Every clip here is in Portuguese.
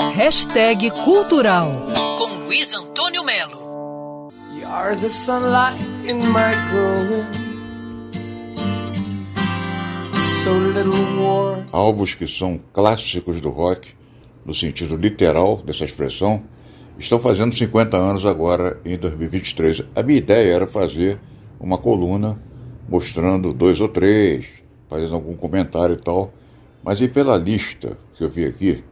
Hashtag Cultural com Luiz Antônio Melo. You are the sunlight in my growing. So little war. Álbuns que são clássicos do rock, no sentido literal dessa expressão, estão fazendo 50 anos agora em 2023. A minha ideia era fazer uma coluna mostrando dois ou três, fazendo algum comentário e tal. Mas e pela lista que eu vi aqui,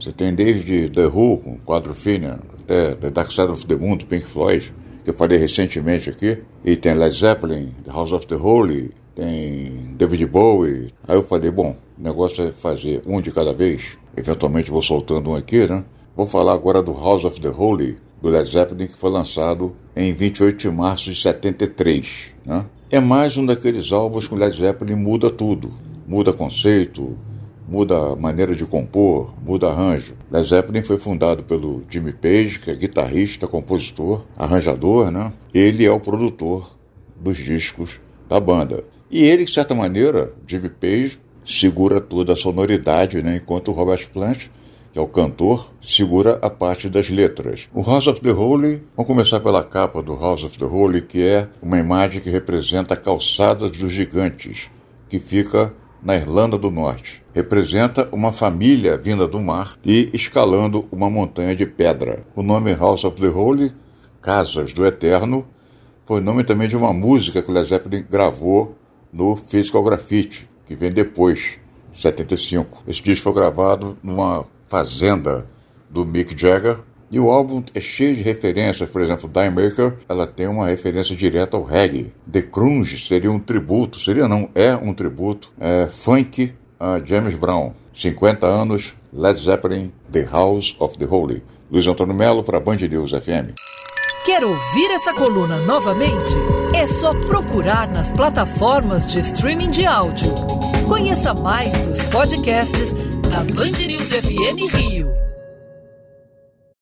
você tem desde The Who, com quadro fino, até The Dark Side of the Moon, Pink Floyd, que eu falei recentemente aqui, e tem Led Zeppelin, The House of the Holy, tem David Bowie. Aí eu falei, bom, o negócio é fazer um de cada vez. Eventualmente vou soltando um aqui, né? Vou falar agora do House of the Holy, do Led Zeppelin, que foi lançado em 28 de março de 73. Né? É mais um daqueles álbuns que o Led Zeppelin muda tudo. Muda conceito, muda a maneira de compor, muda arranjo. Led Zeppelin foi fundado pelo Jimmy Page, que é guitarrista, compositor, arranjador, né? Ele é o produtor dos discos da banda. E ele, de certa maneira, Jimmy Page, segura toda a sonoridade, né? enquanto o Robert Plant que é o cantor, segura a parte das letras. O House of the Holy, vamos começar pela capa do House of the Holy, que é uma imagem que representa a calçada dos gigantes, que fica na Irlanda do Norte. Representa uma família vinda do mar e escalando uma montanha de pedra. O nome House of the Holy, Casas do Eterno, foi nome também de uma música que o Led Zeppelin gravou no Physical Graffiti, que vem depois, 75. Esse disco foi gravado numa Fazenda, do Mick Jagger. E o álbum é cheio de referências, por exemplo, Die Maker, ela tem uma referência direta ao reggae. The Crunge seria um tributo, seria não, é um tributo, é funk a James Brown. 50 anos, Led Zeppelin, The House of the Holy. Luiz Antônio Melo para Band News FM. Quer ouvir essa coluna novamente? É só procurar nas plataformas de streaming de áudio. Conheça mais dos podcasts da Band News FM Rio.